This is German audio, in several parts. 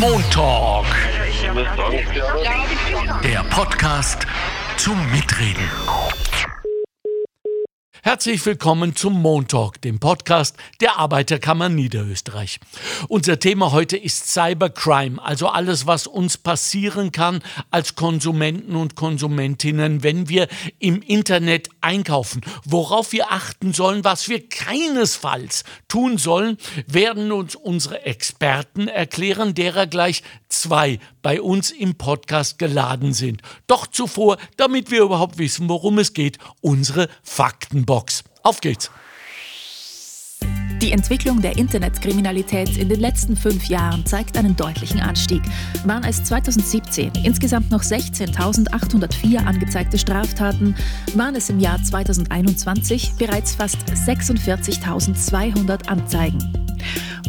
Montalk. Der Podcast zum Mitreden. Herzlich willkommen zum Montalk, dem Podcast der Arbeiterkammer Niederösterreich. Unser Thema heute ist Cybercrime, also alles, was uns passieren kann als Konsumenten und Konsumentinnen, wenn wir im Internet einkaufen. Worauf wir achten sollen, was wir keinesfalls tun sollen, werden uns unsere Experten erklären, derer gleich zwei bei uns im Podcast geladen sind. Doch zuvor, damit wir überhaupt wissen, worum es geht, unsere Faktenbox. Auf geht's! Die Entwicklung der Internetkriminalität in den letzten fünf Jahren zeigt einen deutlichen Anstieg. Waren es 2017 insgesamt noch 16.804 angezeigte Straftaten, waren es im Jahr 2021 bereits fast 46.200 Anzeigen.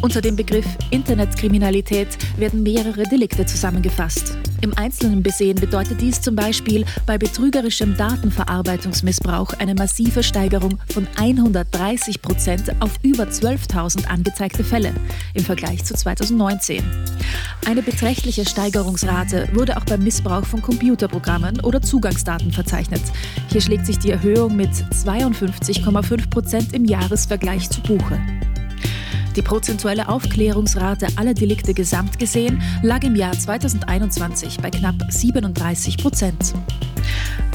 Unter dem Begriff Internetkriminalität werden mehrere Delikte zusammengefasst. Im Einzelnen besehen bedeutet dies zum Beispiel bei betrügerischem Datenverarbeitungsmissbrauch eine massive Steigerung von 130 Prozent auf über 12.000 angezeigte Fälle im Vergleich zu 2019. Eine beträchtliche Steigerungsrate wurde auch beim Missbrauch von Computerprogrammen oder Zugangsdaten verzeichnet. Hier schlägt sich die Erhöhung mit 52,5 Prozent im Jahresvergleich zu Buche. Die prozentuelle Aufklärungsrate aller Delikte gesamt gesehen lag im Jahr 2021 bei knapp 37 Prozent.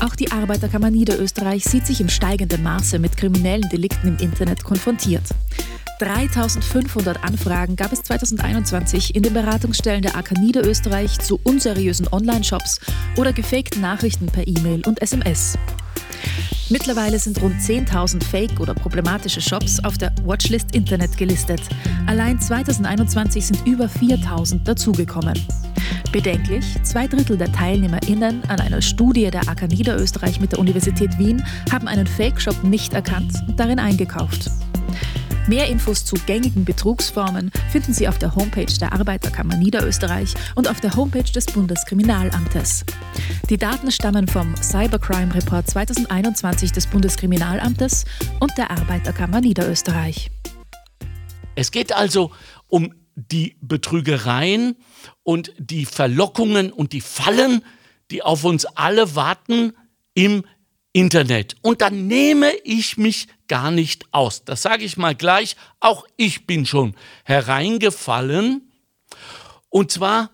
Auch die Arbeiterkammer Niederösterreich sieht sich im steigenden Maße mit kriminellen Delikten im Internet konfrontiert. 3500 Anfragen gab es 2021 in den Beratungsstellen der AK Niederösterreich zu unseriösen Online-Shops oder gefakten Nachrichten per E-Mail und SMS. Mittlerweile sind rund 10.000 Fake- oder problematische Shops auf der Watchlist Internet gelistet. Allein 2021 sind über 4.000 dazugekommen. Bedenklich, zwei Drittel der TeilnehmerInnen an einer Studie der AK Niederösterreich mit der Universität Wien haben einen Fake-Shop nicht erkannt und darin eingekauft. Mehr Infos zu gängigen Betrugsformen finden Sie auf der Homepage der Arbeiterkammer Niederösterreich und auf der Homepage des Bundeskriminalamtes. Die Daten stammen vom Cybercrime Report 2021 des Bundeskriminalamtes und der Arbeiterkammer Niederösterreich. Es geht also um die Betrügereien und die Verlockungen und die Fallen, die auf uns alle warten im Internet. Und dann nehme ich mich gar nicht aus. Das sage ich mal gleich. Auch ich bin schon hereingefallen. Und zwar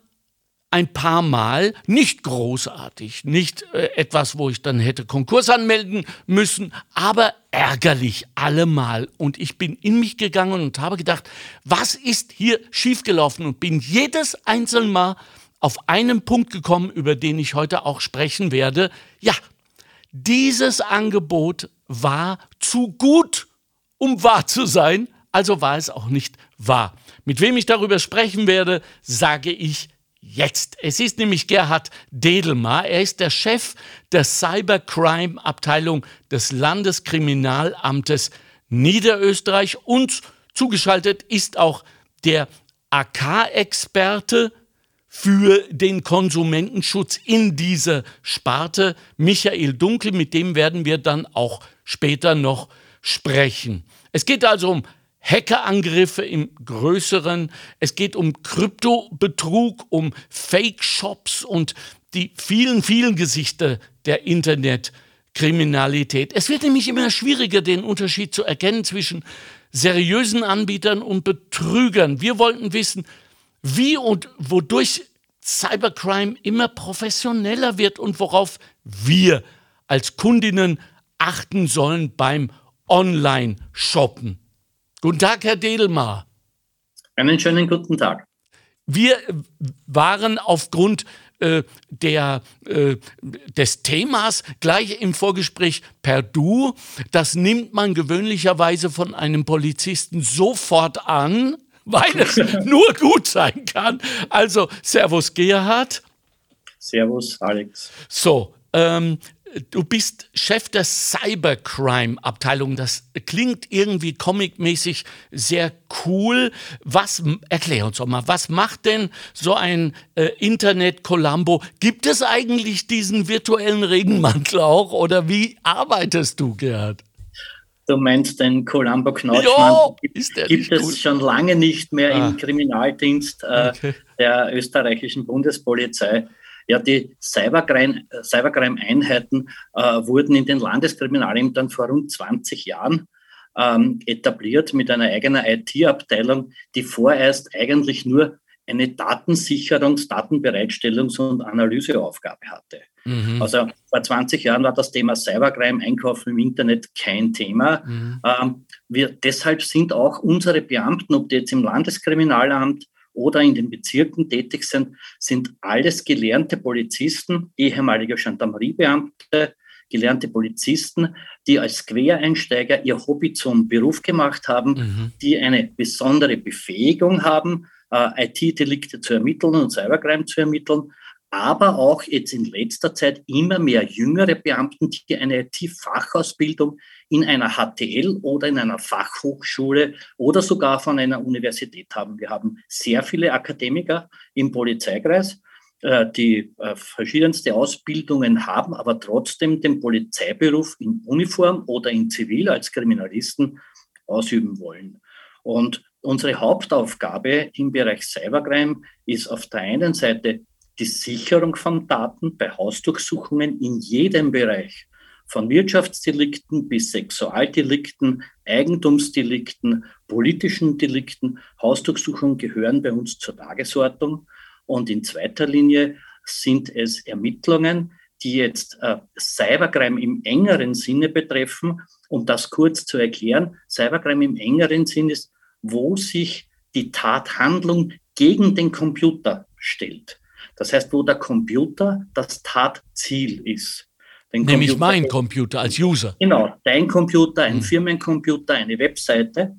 ein paar Mal, nicht großartig, nicht äh, etwas, wo ich dann hätte Konkurs anmelden müssen, aber ärgerlich allemal. Und ich bin in mich gegangen und habe gedacht, was ist hier schiefgelaufen und bin jedes einzelne Mal auf einen Punkt gekommen, über den ich heute auch sprechen werde. Ja, dieses Angebot war zu gut, um wahr zu sein, also war es auch nicht wahr. Mit wem ich darüber sprechen werde, sage ich jetzt. Es ist nämlich Gerhard Dedelmar. Er ist der Chef der Cybercrime-Abteilung des Landeskriminalamtes Niederösterreich und zugeschaltet ist auch der AK-Experte für den Konsumentenschutz in dieser Sparte. Michael Dunkel, mit dem werden wir dann auch später noch sprechen. Es geht also um Hackerangriffe im größeren, es geht um Kryptobetrug, um Fake-Shops und die vielen, vielen Gesichter der Internetkriminalität. Es wird nämlich immer schwieriger, den Unterschied zu erkennen zwischen seriösen Anbietern und Betrügern. Wir wollten wissen, wie und wodurch Cybercrime immer professioneller wird und worauf wir als Kundinnen achten sollen beim Online-Shoppen. Guten Tag, Herr Dedelmar. Einen schönen guten Tag. Wir waren aufgrund äh, der, äh, des Themas gleich im Vorgespräch per Du. Das nimmt man gewöhnlicherweise von einem Polizisten sofort an weil es nur gut sein kann. Also, Servus Gerhard. Servus Alex. So, ähm, du bist Chef der Cybercrime-Abteilung. Das klingt irgendwie comicmäßig sehr cool. Was, erklär uns doch mal, was macht denn so ein äh, Internet-Columbo? Gibt es eigentlich diesen virtuellen Regenmantel auch oder wie arbeitest du, Gerhard? Du meinst den Columbo Knautschmann? Gibt, gibt es gut? schon lange nicht mehr ah. im Kriminaldienst äh, okay. der österreichischen Bundespolizei. Ja, die Cybercrime-Einheiten äh, wurden in den Landeskriminalämtern vor rund 20 Jahren ähm, etabliert mit einer eigenen IT-Abteilung, die vorerst eigentlich nur eine Datensicherungs-, Datenbereitstellungs- und Analyseaufgabe hatte. Mhm. Also vor 20 Jahren war das Thema Cybercrime, Einkaufen im Internet kein Thema. Mhm. Ähm, wir, deshalb sind auch unsere Beamten, ob die jetzt im Landeskriminalamt oder in den Bezirken tätig sind, sind alles gelernte Polizisten, ehemalige Gendarmeriebeamte, gelernte Polizisten, die als Quereinsteiger ihr Hobby zum Beruf gemacht haben, mhm. die eine besondere Befähigung haben, äh, IT-Delikte zu ermitteln und Cybercrime zu ermitteln, aber auch jetzt in letzter Zeit immer mehr jüngere Beamten, die eine IT-Fachausbildung in einer HTL oder in einer Fachhochschule oder sogar von einer Universität haben. Wir haben sehr viele Akademiker im Polizeikreis, äh, die äh, verschiedenste Ausbildungen haben, aber trotzdem den Polizeiberuf in Uniform oder in Zivil als Kriminalisten ausüben wollen. Und unsere Hauptaufgabe im Bereich Cybercrime ist auf der einen Seite die Sicherung von Daten bei Hausdurchsuchungen in jedem Bereich, von Wirtschaftsdelikten bis Sexualdelikten, Eigentumsdelikten, politischen Delikten. Hausdurchsuchungen gehören bei uns zur Tagesordnung. Und in zweiter Linie sind es Ermittlungen, die jetzt äh, Cybercrime im engeren Sinne betreffen. Um das kurz zu erklären, Cybercrime im engeren Sinn ist, wo sich die Tathandlung gegen den Computer stellt. Das heißt, wo der Computer das Tatziel ist. Den Nämlich Computer, mein Computer als User. Genau, dein Computer, ein hm. Firmencomputer, eine Webseite.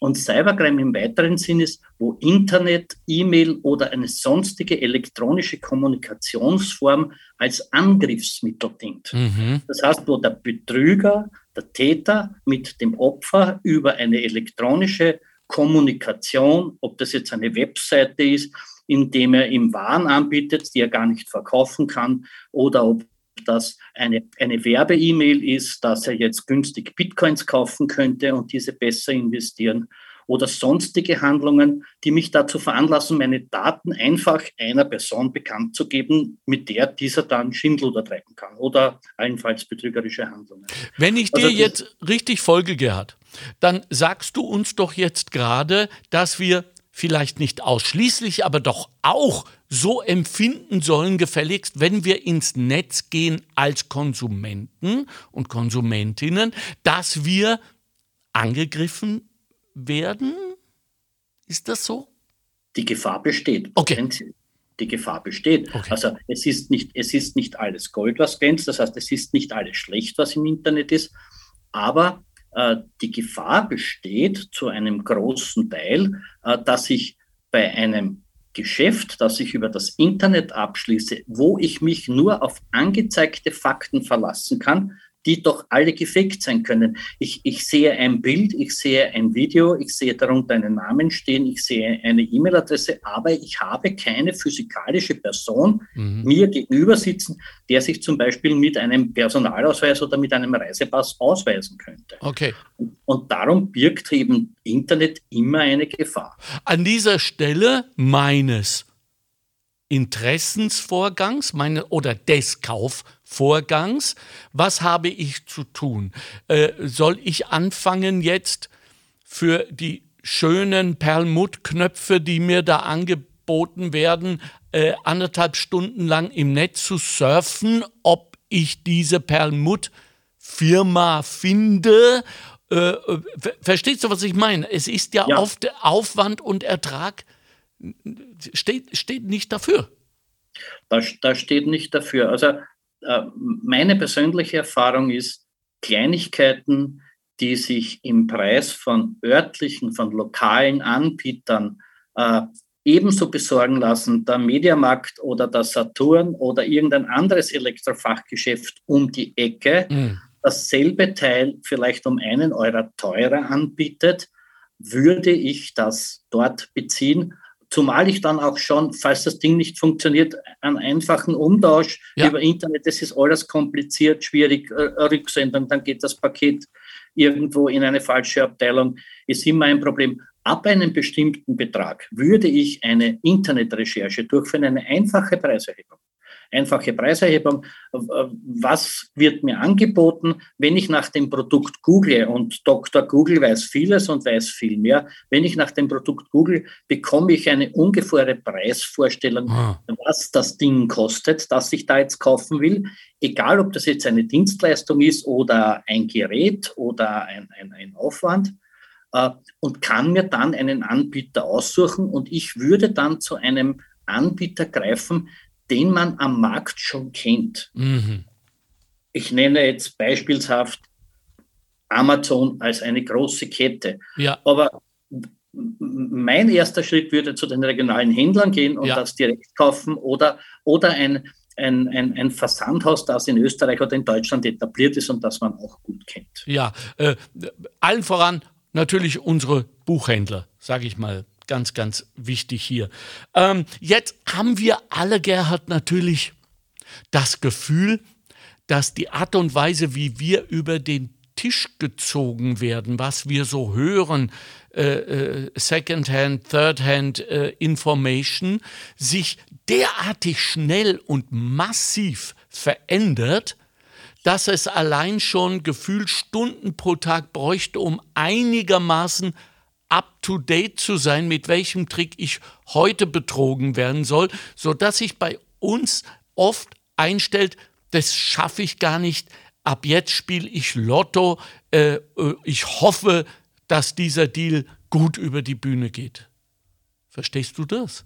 Und Cybercrime im weiteren Sinn ist, wo Internet, E-Mail oder eine sonstige elektronische Kommunikationsform als Angriffsmittel dient. Mhm. Das heißt, wo der Betrüger, der Täter mit dem Opfer über eine elektronische Kommunikation, ob das jetzt eine Webseite ist, indem er ihm Waren anbietet, die er gar nicht verkaufen kann, oder ob das eine, eine Werbe-E-Mail ist, dass er jetzt günstig Bitcoins kaufen könnte und diese besser investieren oder sonstige Handlungen, die mich dazu veranlassen, meine Daten einfach einer Person bekannt zu geben, mit der dieser dann Schindluder treiben kann oder allenfalls betrügerische Handlungen. Wenn ich dir also jetzt richtig folge, Gerhard, dann sagst du uns doch jetzt gerade, dass wir vielleicht nicht ausschließlich, aber doch auch so empfinden sollen, gefälligst, wenn wir ins Netz gehen als Konsumenten und Konsumentinnen, dass wir angegriffen werden? Ist das so? Die Gefahr besteht. Okay. Die Gefahr besteht. Okay. Also es ist, nicht, es ist nicht alles Gold, was glänzt. Das heißt, es ist nicht alles schlecht, was im Internet ist. Aber äh, die Gefahr besteht zu einem großen Teil, äh, dass ich bei einem Geschäft, das ich über das Internet abschließe, wo ich mich nur auf angezeigte Fakten verlassen kann, die doch alle gefaked sein können. Ich, ich sehe ein Bild, ich sehe ein Video, ich sehe darunter einen Namen stehen, ich sehe eine E-Mail-Adresse, aber ich habe keine physikalische Person mhm. mir gegenüber sitzen, der sich zum Beispiel mit einem Personalausweis oder mit einem Reisepass ausweisen könnte. Okay. Und, und darum birgt eben Internet immer eine Gefahr. An dieser Stelle meines Interessensvorgangs meine, oder des Kaufvorgangs. Was habe ich zu tun? Äh, soll ich anfangen jetzt für die schönen Perlmuttknöpfe, die mir da angeboten werden, äh, anderthalb Stunden lang im Netz zu surfen, ob ich diese Perlmutt-Firma finde? Äh, äh verstehst du, was ich meine? Es ist ja, ja. oft Aufwand und Ertrag steht, steht nicht dafür. Das, das steht nicht dafür. Also äh, meine persönliche Erfahrung ist, Kleinigkeiten, die sich im Preis von örtlichen, von lokalen Anbietern äh, ebenso besorgen lassen, der Mediamarkt oder der Saturn oder irgendein anderes Elektrofachgeschäft um die Ecke, mhm. dasselbe Teil vielleicht um einen Euro teurer anbietet, würde ich das dort beziehen Zumal ich dann auch schon, falls das Ding nicht funktioniert, einen einfachen Umtausch ja. über Internet, das ist alles kompliziert, schwierig, äh, Rücksendung, dann geht das Paket irgendwo in eine falsche Abteilung, ist immer ein Problem. Ab einem bestimmten Betrag würde ich eine Internetrecherche durchführen, eine einfache Preiserhebung einfache Preiserhebung. Was wird mir angeboten, wenn ich nach dem Produkt google und Dr. Google weiß vieles und weiß viel mehr. Wenn ich nach dem Produkt google, bekomme ich eine ungefähre Preisvorstellung, ah. was das Ding kostet, das ich da jetzt kaufen will. Egal, ob das jetzt eine Dienstleistung ist oder ein Gerät oder ein, ein, ein Aufwand äh, und kann mir dann einen Anbieter aussuchen und ich würde dann zu einem Anbieter greifen, den man am Markt schon kennt. Mhm. Ich nenne jetzt beispielshaft Amazon als eine große Kette. Ja. Aber mein erster Schritt würde zu den regionalen Händlern gehen und ja. das direkt kaufen oder, oder ein, ein, ein, ein, Versandhaus, das in Österreich oder in Deutschland etabliert ist und das man auch gut kennt. Ja, äh, allen voran natürlich unsere Buchhändler, sage ich mal ganz, ganz wichtig hier. Ähm, jetzt haben wir alle, Gerhard, natürlich das Gefühl, dass die Art und Weise, wie wir über den Tisch gezogen werden, was wir so hören, äh, äh, Secondhand, Thirdhand äh, Information, sich derartig schnell und massiv verändert, dass es allein schon gefühlt Stunden pro Tag bräuchte, um einigermaßen up-to-date zu sein, mit welchem Trick ich heute betrogen werden soll, sodass sich bei uns oft einstellt, das schaffe ich gar nicht, ab jetzt spiele ich Lotto, äh, äh, ich hoffe, dass dieser Deal gut über die Bühne geht. Verstehst du das?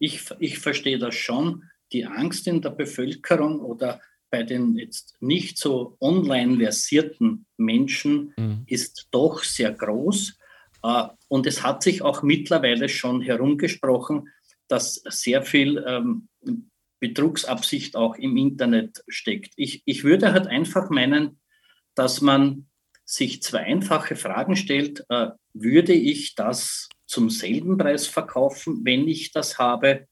Ich, ich verstehe das schon. Die Angst in der Bevölkerung oder bei den jetzt nicht so online versierten Menschen mhm. ist doch sehr groß. Äh, und es hat sich auch mittlerweile schon herumgesprochen, dass sehr viel ähm, Betrugsabsicht auch im Internet steckt. Ich, ich würde halt einfach meinen, dass man sich zwei einfache Fragen stellt. Äh, würde ich das zum selben Preis verkaufen, wenn ich das habe?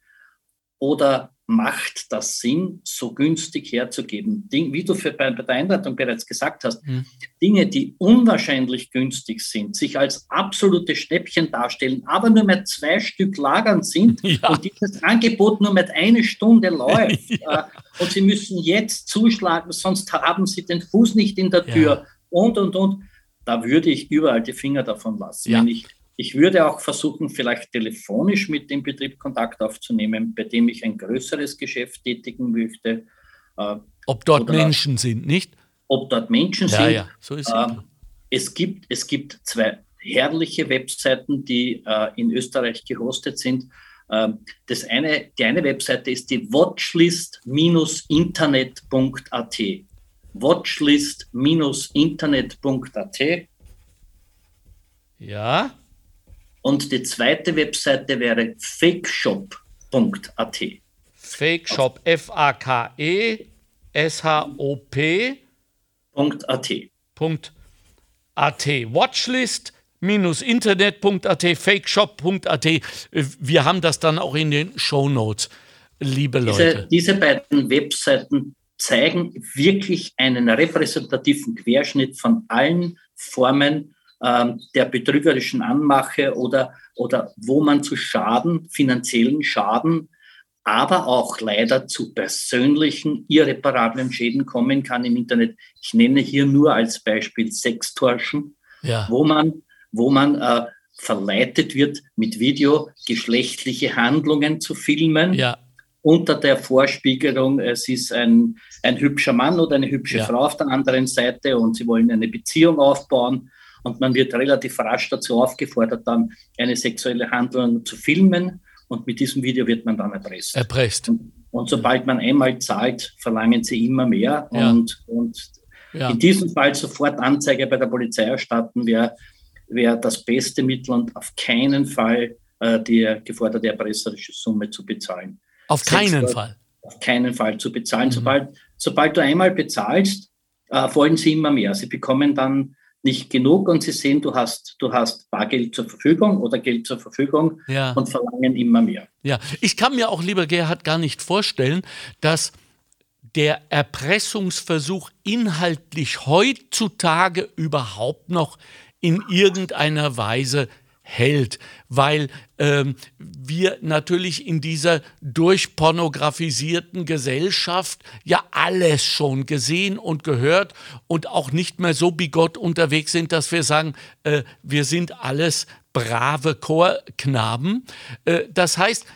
Oder macht das Sinn, so günstig herzugeben? wie du für, bei, der Einleitung bereits gesagt hast, mhm. Dinge, die unwahrscheinlich günstig sind, sich als absolute Schnäppchen darstellen, aber nur mit zwei Stück lagern sind ja. und dieses Angebot nur mit einer Stunde läuft ja. äh, und sie müssen jetzt zuschlagen, sonst haben sie den Fuß nicht in der Tür ja. und, und, und. Da würde ich überall die Finger davon lassen. Wenn ich ich würde auch versuchen, vielleicht telefonisch mit dem Betrieb Kontakt aufzunehmen, bei dem ich ein größeres Geschäft tätigen möchte. Äh, ob dort Menschen sind, nicht? Ob dort Menschen ja, sind. Ja, so ist äh, es. Gibt, es gibt zwei herrliche Webseiten, die äh, in Österreich gehostet sind. Äh, das eine, die eine Webseite ist die watchlist-internet.at. Watchlist-internet.at. Ja. Und die zweite Webseite wäre fakeshop.at. Fakeshop, F-A-K-E, S-H-O-P. .at. .at. Watchlist internet.at, fakeshop.at. Wir haben das dann auch in den Show Notes, liebe Leute. Diese, diese beiden Webseiten zeigen wirklich einen repräsentativen Querschnitt von allen Formen ähm, der betrügerischen Anmache oder, oder wo man zu Schaden, finanziellen Schaden, aber auch leider zu persönlichen, irreparablen Schäden kommen kann im Internet. Ich nenne hier nur als Beispiel Sextorschen, ja. wo man, wo man äh, verleitet wird, mit Video geschlechtliche Handlungen zu filmen. Ja. Unter der Vorspiegelung, es ist ein, ein hübscher Mann oder eine hübsche ja. Frau auf der anderen Seite und sie wollen eine Beziehung aufbauen und man wird relativ rasch dazu aufgefordert, dann eine sexuelle Handlung zu filmen und mit diesem Video wird man dann erpresst. Erpresst. Und, und sobald man einmal zahlt, verlangen sie immer mehr ja. und, und ja. in diesem Fall sofort Anzeige bei der Polizei erstatten wäre wär das beste Mittel und auf keinen Fall äh, die geforderte erpresserische Summe zu bezahlen. Auf keinen Fall. Auf keinen Fall zu bezahlen. Mhm. Sobald, sobald du einmal bezahlst, äh, wollen sie immer mehr. Sie bekommen dann nicht genug und sie sehen, du hast, du hast Bargeld zur Verfügung oder Geld zur Verfügung ja. und verlangen immer mehr. Ja, ich kann mir auch, lieber Gerhard, gar nicht vorstellen, dass der Erpressungsversuch inhaltlich heutzutage überhaupt noch in irgendeiner Weise hält, weil ähm, wir natürlich in dieser durchpornografisierten Gesellschaft ja alles schon gesehen und gehört und auch nicht mehr so bigott unterwegs sind, dass wir sagen, äh, wir sind alles brave Chorknaben. Äh, das heißt,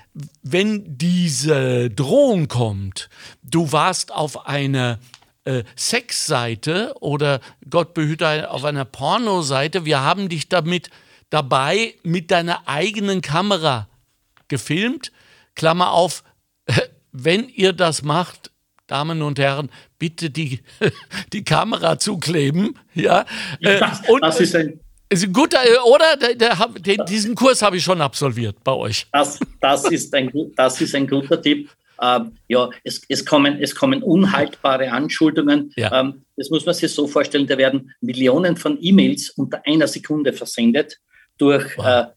wenn diese Drohung kommt, du warst auf einer äh, Sexseite oder Gott behüte auf einer Pornoseite, wir haben dich damit dabei mit deiner eigenen Kamera gefilmt. Klammer auf, wenn ihr das macht, Damen und Herren, bitte die, die Kamera zukleben. Ja, das, und, das ist ein ist gut, äh, oder? Der, der, der, diesen Kurs habe ich schon absolviert bei euch. Das, das, ist, ein, das ist ein guter Tipp. Ähm, ja, es, es, kommen, es kommen unhaltbare Anschuldigungen. Ja. Ähm, das muss man sich so vorstellen, da werden Millionen von E-Mails unter einer Sekunde versendet durch wow.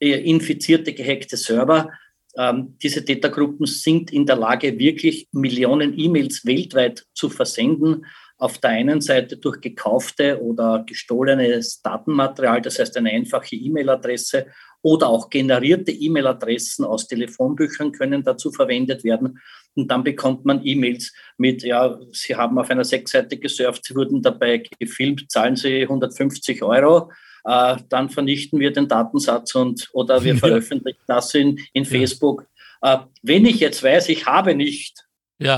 äh, infizierte, gehackte Server. Ähm, diese Tätergruppen sind in der Lage, wirklich Millionen E-Mails weltweit zu versenden. Auf der einen Seite durch gekaufte oder gestohlenes Datenmaterial, das heißt eine einfache E-Mail-Adresse oder auch generierte E-Mail-Adressen aus Telefonbüchern können dazu verwendet werden. Und dann bekommt man E-Mails mit, ja, Sie haben auf einer Sechsseite gesurft, Sie wurden dabei gefilmt, zahlen Sie 150 Euro äh, dann vernichten wir den Datensatz und oder wir veröffentlichen das in, in Facebook. Äh, wenn ich jetzt weiß, ich habe nicht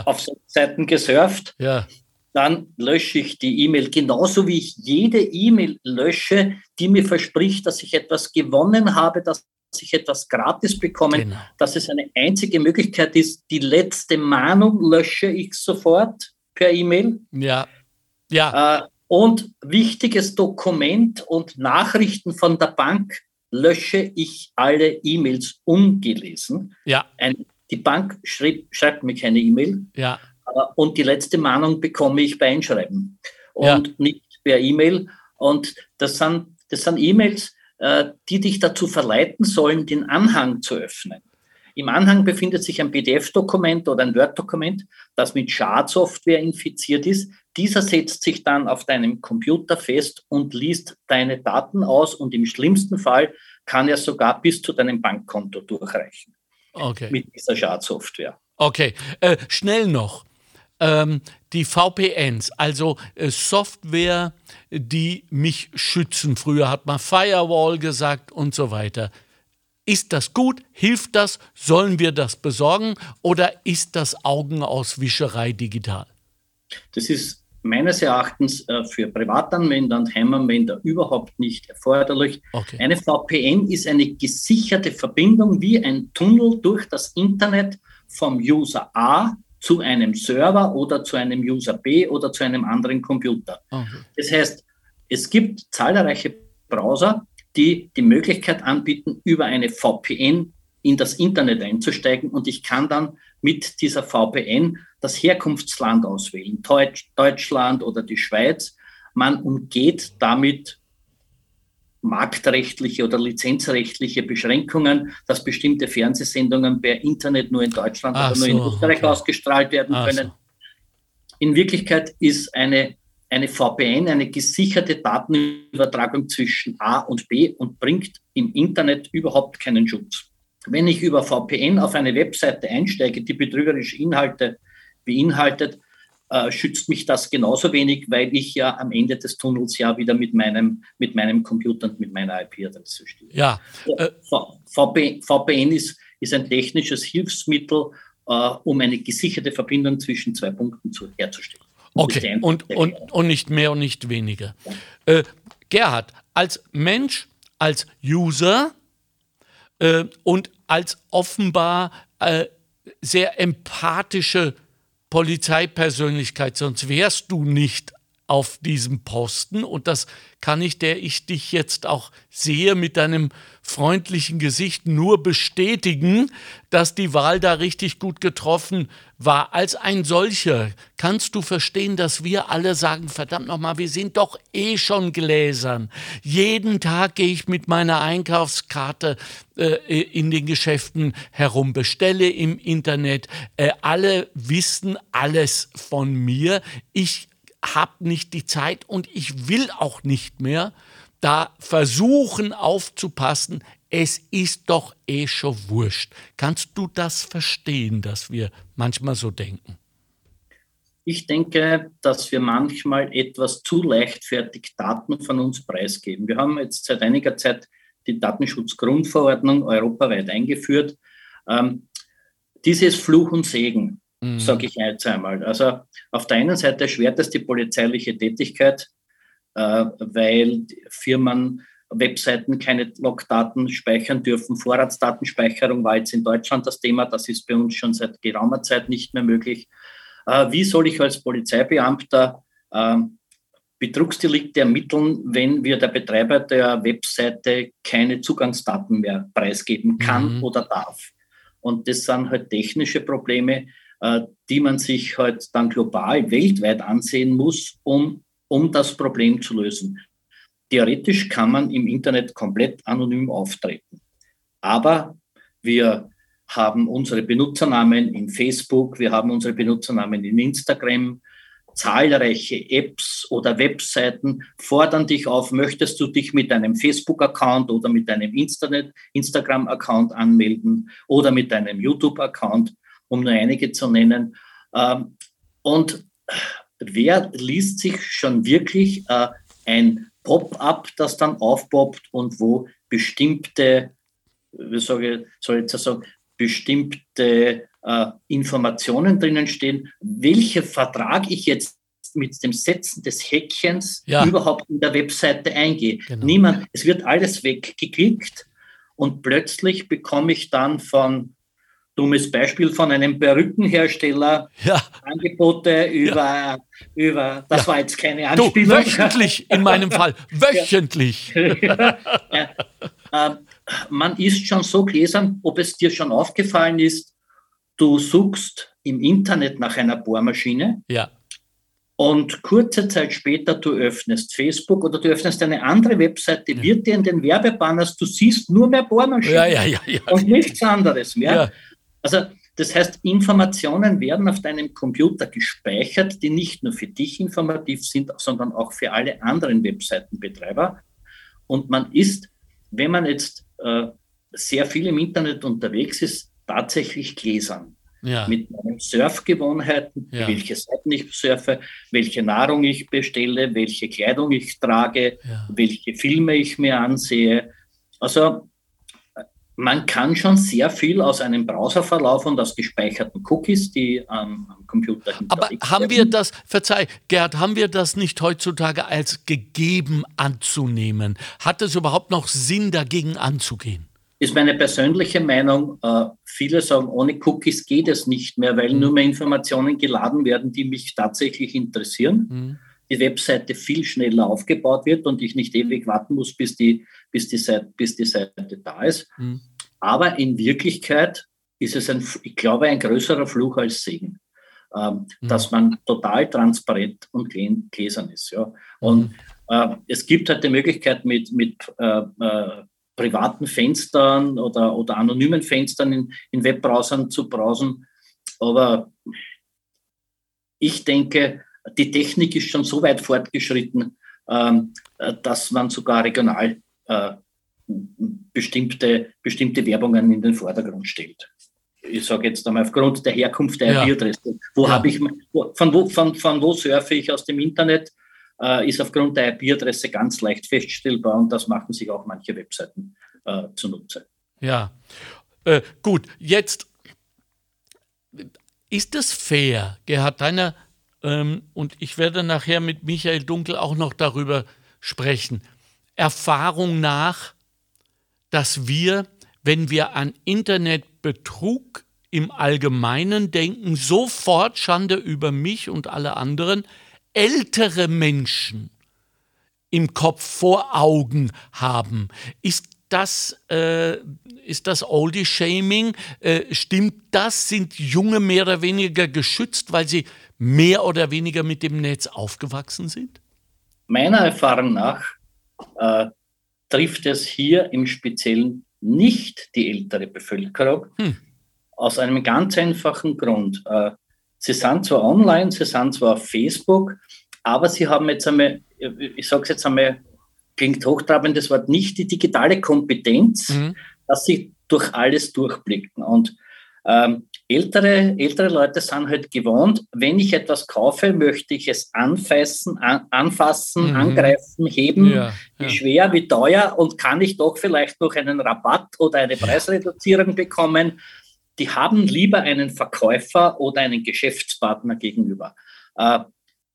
auf Seiten gesurft, dann lösche ich die E-Mail, genauso wie ich jede E-Mail lösche, die mir verspricht, dass ich etwas gewonnen habe, dass ich etwas gratis bekomme, genau. dass es eine einzige Möglichkeit ist, die letzte Mahnung lösche ich sofort per E-Mail. Ja. Ja. Äh, und wichtiges Dokument und Nachrichten von der Bank lösche ich alle E-Mails ungelesen. Ja. Ein, die Bank schrieb, schreibt mir keine E-Mail. Ja. Und die letzte Mahnung bekomme ich bei Einschreiben und ja. nicht per E-Mail. Und das sind, das sind E-Mails, äh, die dich dazu verleiten sollen, den Anhang zu öffnen. Im Anhang befindet sich ein PDF-Dokument oder ein Word-Dokument, das mit Schadsoftware infiziert ist. Dieser setzt sich dann auf deinem Computer fest und liest deine Daten aus und im schlimmsten Fall kann er sogar bis zu deinem Bankkonto durchreichen. Okay. Mit dieser Schadsoftware. Okay, äh, schnell noch. Ähm, die VPNs, also äh, Software, die mich schützen. Früher hat man Firewall gesagt und so weiter. Ist das gut? Hilft das? Sollen wir das besorgen? Oder ist das Augenauswischerei digital? Das ist meines Erachtens äh, für Privatanwender und Heimanwender überhaupt nicht erforderlich. Okay. Eine VPN ist eine gesicherte Verbindung wie ein Tunnel durch das Internet vom User A zu einem Server oder zu einem User B oder zu einem anderen Computer. Okay. Das heißt, es gibt zahlreiche Browser, die die Möglichkeit anbieten, über eine VPN in das Internet einzusteigen und ich kann dann mit dieser VPN das Herkunftsland auswählen, Deutsch, Deutschland oder die Schweiz. Man umgeht damit marktrechtliche oder lizenzrechtliche Beschränkungen, dass bestimmte Fernsehsendungen per Internet nur in Deutschland Ach oder nur so, in Österreich okay. ausgestrahlt werden Ach können. So. In Wirklichkeit ist eine eine VPN, eine gesicherte Datenübertragung zwischen A und B und bringt im Internet überhaupt keinen Schutz. Wenn ich über VPN auf eine Webseite einsteige, die betrügerische Inhalte beinhaltet, äh, schützt mich das genauso wenig, weil ich ja am Ende des Tunnels ja wieder mit meinem, mit meinem Computer und mit meiner IP-Adresse stehe. Ja. Äh, VPN, VPN ist, ist ein technisches Hilfsmittel, äh, um eine gesicherte Verbindung zwischen zwei Punkten zu, herzustellen. Okay, und, und, und nicht mehr und nicht weniger. Äh, Gerhard, als Mensch, als User äh, und als offenbar äh, sehr empathische Polizeipersönlichkeit, sonst wärst du nicht auf diesem Posten und das kann ich, der ich dich jetzt auch sehe mit deinem freundlichen Gesicht, nur bestätigen, dass die Wahl da richtig gut getroffen war. Als ein solcher kannst du verstehen, dass wir alle sagen, verdammt nochmal, wir sind doch eh schon gläsern. Jeden Tag gehe ich mit meiner Einkaufskarte äh, in den Geschäften herum, bestelle im Internet. Äh, alle wissen alles von mir. Ich habe nicht die Zeit und ich will auch nicht mehr da versuchen aufzupassen. Es ist doch eh schon wurscht. Kannst du das verstehen, dass wir manchmal so denken? Ich denke, dass wir manchmal etwas zu leichtfertig Daten von uns preisgeben. Wir haben jetzt seit einiger Zeit die Datenschutzgrundverordnung europaweit eingeführt. Ähm, dieses Fluch und Segen mhm. sage ich jetzt einmal. Also auf der einen Seite erschwert es die polizeiliche Tätigkeit, äh, weil Firmen Webseiten keine Logdaten speichern dürfen. Vorratsdatenspeicherung war jetzt in Deutschland das Thema. Das ist bei uns schon seit geraumer Zeit nicht mehr möglich. Äh, wie soll ich als Polizeibeamter äh, Betrugsdelikte ermitteln, wenn wir der Betreiber der Webseite keine Zugangsdaten mehr preisgeben kann mhm. oder darf? Und das sind halt technische Probleme, die man sich halt dann global, weltweit ansehen muss, um, um das Problem zu lösen. Theoretisch kann man im Internet komplett anonym auftreten. Aber wir haben unsere Benutzernamen in Facebook, wir haben unsere Benutzernamen in Instagram, zahlreiche Apps oder Webseiten fordern dich auf, möchtest du dich mit deinem Facebook-Account oder mit deinem Instagram-Account anmelden oder mit deinem YouTube-Account um nur einige zu nennen. Ähm, und wer liest sich schon wirklich äh, ein Pop-up, das dann aufpoppt und wo bestimmte, wie soll ich, soll ich jetzt sagen, bestimmte äh, Informationen drinnen stehen, welcher Vertrag ich jetzt mit dem Setzen des Häkchens ja. überhaupt in der Webseite eingehe. Genau. Niemand, es wird alles weggeklickt und plötzlich bekomme ich dann von dummes Beispiel von einem Perückenhersteller, ja. Angebote über, ja. über, das ja. war jetzt keine Anspielung. Du, wöchentlich in meinem Fall, wöchentlich. äh, man ist schon so gläsern, ob es dir schon aufgefallen ist, du suchst im Internet nach einer Bohrmaschine. Ja. Und kurze Zeit später, du öffnest Facebook oder du öffnest eine andere Webseite, ja. wird dir in den Werbebanners, du siehst nur mehr Bohrmaschinen ja, ja, ja, ja. und nichts anderes mehr. Also das heißt, Informationen werden auf deinem Computer gespeichert, die nicht nur für dich informativ sind, sondern auch für alle anderen Webseitenbetreiber. Und man ist, wenn man jetzt äh, sehr viel im Internet unterwegs ist, tatsächlich gläsern. Ja. Mit meinen Surfgewohnheiten, ja. welche Seiten ich surfe, welche Nahrung ich bestelle, welche Kleidung ich trage, ja. welche Filme ich mir ansehe. Also man kann schon sehr viel aus einem Browserverlauf und aus gespeicherten Cookies, die ähm, am Computer Aber haben wir das, verzeih, Gerd, haben wir das nicht heutzutage als gegeben anzunehmen? Hat es überhaupt noch Sinn, dagegen anzugehen? Ist meine persönliche Meinung. Äh, viele sagen, ohne Cookies geht es nicht mehr, weil mhm. nur mehr Informationen geladen werden, die mich tatsächlich interessieren. Mhm die Webseite viel schneller aufgebaut wird und ich nicht ewig warten muss, bis die, bis die, Seite, bis die Seite da ist. Mhm. Aber in Wirklichkeit ist es, ein, ich glaube, ein größerer Fluch als Segen, ähm, mhm. dass man total transparent und gläsern ist. Ja. Und mhm. äh, es gibt halt die Möglichkeit, mit, mit äh, äh, privaten Fenstern oder, oder anonymen Fenstern in, in Webbrowsern zu browsen. Aber ich denke, die Technik ist schon so weit fortgeschritten, ähm, äh, dass man sogar regional äh, bestimmte, bestimmte Werbungen in den Vordergrund stellt. Ich sage jetzt einmal aufgrund der Herkunft der ja. IP-Adresse. Wo ja. habe ich, von wo, von, von wo surfe ich aus dem Internet, äh, ist aufgrund der IP-Adresse ganz leicht feststellbar und das machen sich auch manche Webseiten äh, zunutze. Ja, äh, gut, jetzt ist es fair, Gerhard, deiner und ich werde nachher mit Michael Dunkel auch noch darüber sprechen. Erfahrung nach, dass wir, wenn wir an Internetbetrug im Allgemeinen denken, sofort Schande über mich und alle anderen. ältere Menschen im Kopf vor Augen haben. Ist das, äh, ist das Oldie-Shaming? Äh, stimmt das? Sind Junge mehr oder weniger geschützt, weil sie mehr oder weniger mit dem Netz aufgewachsen sind? Meiner Erfahrung nach äh, trifft es hier im Speziellen nicht die ältere Bevölkerung. Hm. Aus einem ganz einfachen Grund. Äh, sie sind zwar online, sie sind zwar auf Facebook, aber sie haben jetzt einmal, ich sage es jetzt einmal, klingt hochtrabend das Wort, nicht die digitale Kompetenz, mhm. dass sie durch alles durchblicken. Und ähm, ältere, ältere Leute sind halt gewohnt, wenn ich etwas kaufe, möchte ich es anfassen, an, anfassen, mhm. angreifen, heben, ja, wie ja. schwer, wie teuer und kann ich doch vielleicht noch einen Rabatt oder eine Preisreduzierung bekommen. Die haben lieber einen Verkäufer oder einen Geschäftspartner gegenüber. Äh,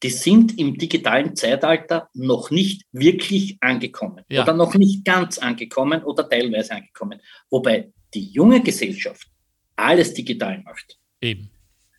die sind im digitalen Zeitalter noch nicht wirklich angekommen ja. oder noch nicht ganz angekommen oder teilweise angekommen. Wobei die junge Gesellschaft alles digital macht. Eben.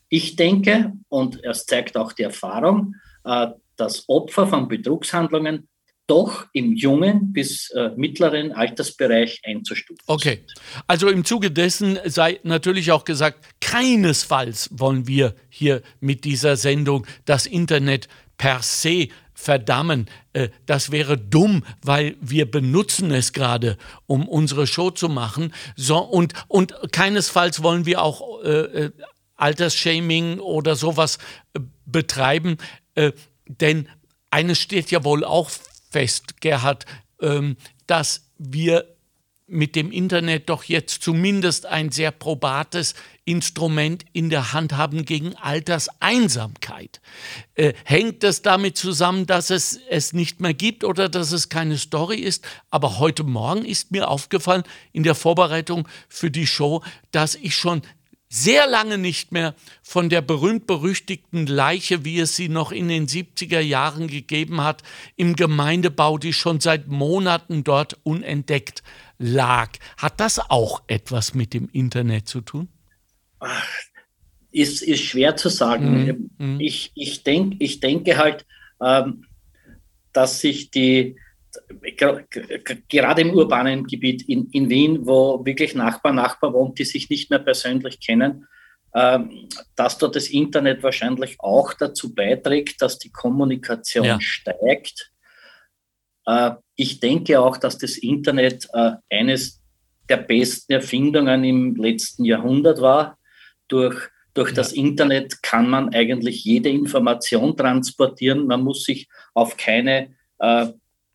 Ich denke, und es zeigt auch die Erfahrung, äh, dass Opfer von Betrugshandlungen doch im jungen bis äh, mittleren Altersbereich einzustufen. Okay, also im Zuge dessen sei natürlich auch gesagt, keinesfalls wollen wir hier mit dieser Sendung das Internet per se verdammen. Äh, das wäre dumm, weil wir benutzen es gerade, um unsere Show zu machen. So, und, und keinesfalls wollen wir auch äh, äh Altersshaming oder sowas äh, betreiben, äh, denn eines steht ja wohl auch fest, Gerhard, ähm, dass wir mit dem Internet doch jetzt zumindest ein sehr probates Instrument in der Hand haben gegen Alterseinsamkeit. Äh, hängt das damit zusammen, dass es es nicht mehr gibt oder dass es keine Story ist? Aber heute Morgen ist mir aufgefallen in der Vorbereitung für die Show, dass ich schon sehr lange nicht mehr von der berühmt-berüchtigten Leiche, wie es sie noch in den 70er Jahren gegeben hat, im Gemeindebau, die schon seit Monaten dort unentdeckt lag. Hat das auch etwas mit dem Internet zu tun? Ach, ist, ist schwer zu sagen. Mhm. Ich, ich, denk, ich denke halt, ähm, dass sich die, gerade im urbanen Gebiet in, in Wien, wo wirklich Nachbar, Nachbar wohnt, die sich nicht mehr persönlich kennen, ähm, dass dort das Internet wahrscheinlich auch dazu beiträgt, dass die Kommunikation ja. steigt. Äh, ich denke auch, dass das Internet äh, eines der besten Erfindungen im letzten Jahrhundert war. Durch, durch ja. das Internet kann man eigentlich jede Information transportieren. Man muss sich auf keine äh,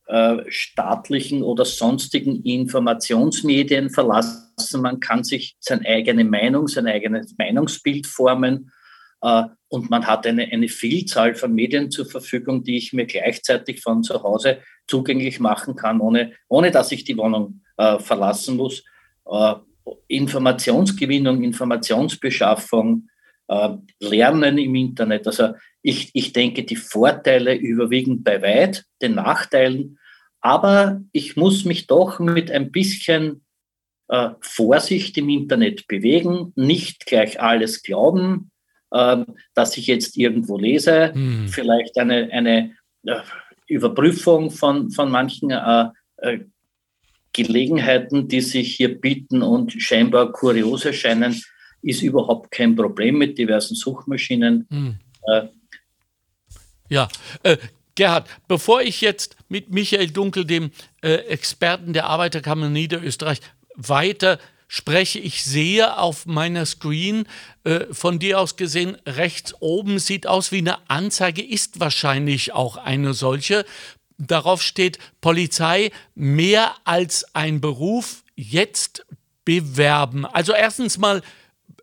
äh, staatlichen oder sonstigen Informationsmedien verlassen. Man kann sich seine eigene Meinung, sein eigenes Meinungsbild formen. Äh, und man hat eine, eine Vielzahl von Medien zur Verfügung, die ich mir gleichzeitig von zu Hause zugänglich machen kann, ohne, ohne dass ich die Wohnung äh, verlassen muss. Äh, Informationsgewinnung, Informationsbeschaffung, äh, Lernen im Internet. Also ich, ich denke, die Vorteile überwiegen bei weit den Nachteilen, aber ich muss mich doch mit ein bisschen äh, Vorsicht im Internet bewegen, nicht gleich alles glauben, äh, dass ich jetzt irgendwo lese, hm. vielleicht eine, eine äh, Überprüfung von, von manchen äh, äh, Gelegenheiten, die sich hier bieten und scheinbar kurios erscheinen, ist überhaupt kein Problem mit diversen Suchmaschinen. Hm. Äh, ja, äh, Gerhard, bevor ich jetzt mit Michael Dunkel, dem äh, Experten der Arbeiterkammer Niederösterreich, weiter spreche, ich sehe auf meiner Screen äh, von dir aus gesehen, rechts oben sieht aus wie eine Anzeige, ist wahrscheinlich auch eine solche. Darauf steht Polizei mehr als ein Beruf, jetzt bewerben. Also erstens mal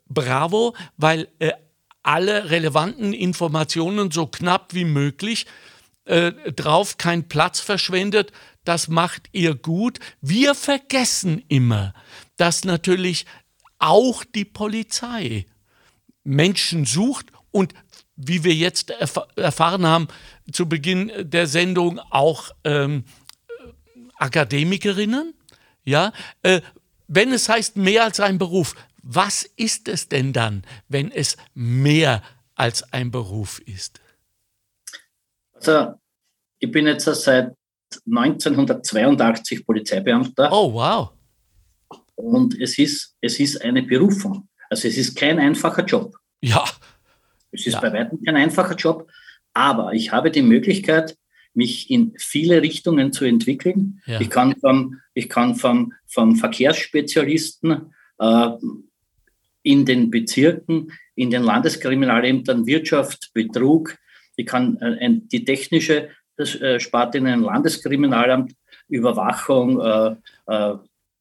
bravo, weil äh, alle relevanten Informationen so knapp wie möglich äh, drauf, kein Platz verschwendet. Das macht ihr gut. Wir vergessen immer, dass natürlich auch die Polizei Menschen sucht und wie wir jetzt erf erfahren haben zu Beginn der Sendung auch ähm, Akademikerinnen. Ja, äh, wenn es heißt mehr als ein Beruf, was ist es denn dann, wenn es mehr als ein Beruf ist? Also, ich bin jetzt seit 1982 Polizeibeamter. Oh, wow. Und es ist, es ist eine Berufung. Also es ist kein einfacher Job. Ja. Es ist ja. bei weitem kein einfacher Job, aber ich habe die Möglichkeit, mich in viele Richtungen zu entwickeln. Ja. Ich kann vom, ich kann vom, vom Verkehrsspezialisten äh, in den Bezirken, in den Landeskriminalämtern Wirtschaft, Betrug, ich kann äh, die technische äh, Sparte in einem Landeskriminalamt, Überwachung, äh,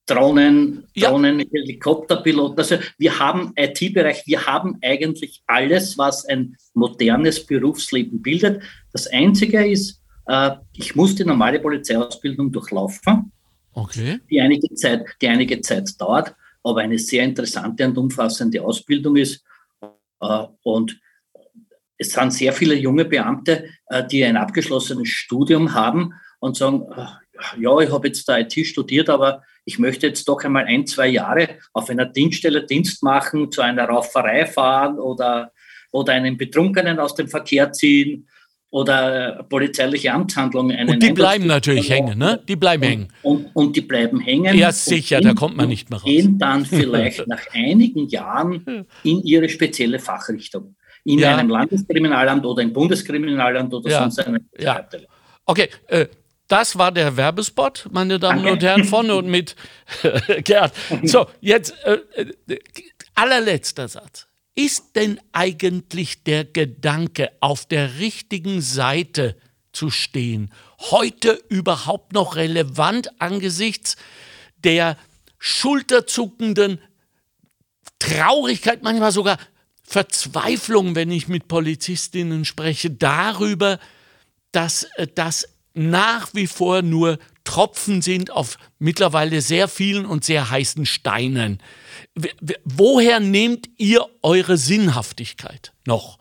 äh, Drohnen, ja. Drohnen, Helikopterpiloten. Also wir haben IT-Bereich, wir haben eigentlich alles, was ein modernes Berufsleben bildet. Das Einzige ist, äh, ich muss die normale Polizeiausbildung durchlaufen, okay. die, einige Zeit, die einige Zeit dauert, aber eine sehr interessante und umfassende Ausbildung ist. Äh, und es sind sehr viele junge Beamte, äh, die ein abgeschlossenes Studium haben und sagen, ja, ich habe jetzt da IT studiert, aber ich möchte jetzt doch einmal ein, zwei Jahre auf einer Dienststelle Dienst machen, zu einer Rauferei fahren oder, oder einen Betrunkenen aus dem Verkehr ziehen oder polizeiliche Amtshandlungen. und die bleiben natürlich hängen, ne? Die bleiben und, hängen. Und, und, die bleiben hängen. Ja, sicher, gehen, da kommt man nicht mehr raus. Gehen dann vielleicht nach einigen Jahren in ihre spezielle Fachrichtung. In ja. einem Landeskriminalamt oder im Bundeskriminalamt oder ja. sonst einer. Ja. Okay, äh, das war der Werbespot, meine Damen Danke. und Herren, von und mit Gerd. So, jetzt äh, äh, allerletzter Satz. Ist denn eigentlich der Gedanke, auf der richtigen Seite zu stehen, heute überhaupt noch relevant angesichts der schulterzuckenden Traurigkeit, manchmal sogar Verzweiflung, wenn ich mit Polizistinnen spreche, darüber, dass äh, das nach wie vor nur Tropfen sind auf mittlerweile sehr vielen und sehr heißen Steinen. Woher nehmt ihr eure Sinnhaftigkeit noch?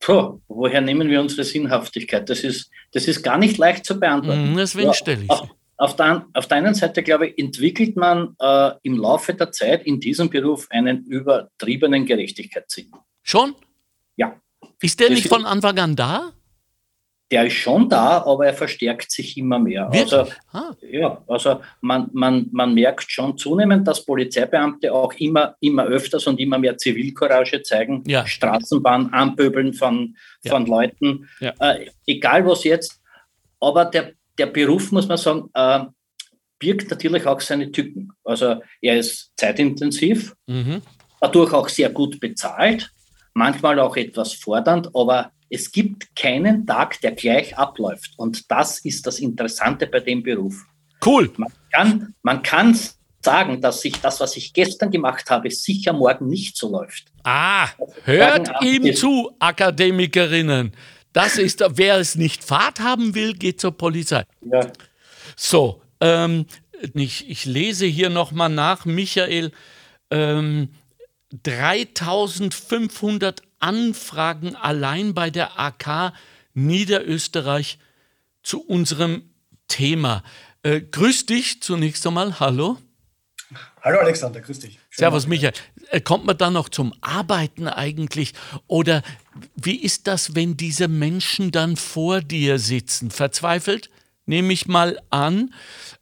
Puh, woher nehmen wir unsere Sinnhaftigkeit? Das ist, das ist gar nicht leicht zu beantworten. Deswegen ja, stelle ich. Auf, auf, der, auf der einen Seite, glaube ich, entwickelt man äh, im Laufe der Zeit in diesem Beruf einen übertriebenen Gerechtigkeitssinn. Schon? Ja. Ist der das nicht von Anfang an da? Der ist schon da, aber er verstärkt sich immer mehr. Wirklich? Also, ah. ja, also man, man, man merkt schon zunehmend, dass Polizeibeamte auch immer, immer öfters und immer mehr Zivilcourage zeigen. Ja. Straßenbahn, Anpöbeln von, ja. von Leuten, ja. äh, egal was jetzt. Aber der, der Beruf, muss man sagen, äh, birgt natürlich auch seine Tücken. Also er ist zeitintensiv, mhm. dadurch auch sehr gut bezahlt, manchmal auch etwas fordernd, aber es gibt keinen Tag, der gleich abläuft. Und das ist das Interessante bei dem Beruf. Cool. Man kann, man kann sagen, dass sich das, was ich gestern gemacht habe, sicher morgen nicht so läuft. Ah, hört ihm zu, Akademikerinnen. Das ist, wer es nicht Fahrt haben will, geht zur Polizei. Ja. So, ähm, ich, ich lese hier nochmal nach, Michael. Ähm, 3500 Anfragen allein bei der AK Niederösterreich zu unserem Thema. Äh, grüß dich zunächst einmal. Hallo. Hallo Alexander, grüß dich. Schön Servus Michael. Äh, kommt man dann noch zum Arbeiten eigentlich? Oder wie ist das, wenn diese Menschen dann vor dir sitzen? Verzweifelt? Nehme ich mal an,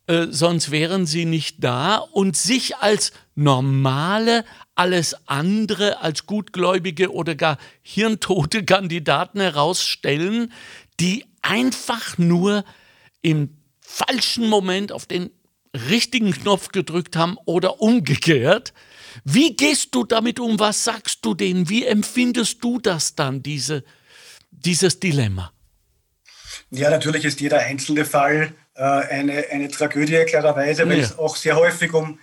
äh, sonst wären sie nicht da und sich als normale, alles andere als gutgläubige oder gar hirntote Kandidaten herausstellen, die einfach nur im falschen Moment auf den richtigen Knopf gedrückt haben oder umgekehrt. Wie gehst du damit um? Was sagst du denen? Wie empfindest du das dann, diese, dieses Dilemma? Ja, natürlich ist jeder einzelne Fall äh, eine, eine Tragödie, klarerweise, weil ja. es auch sehr häufig um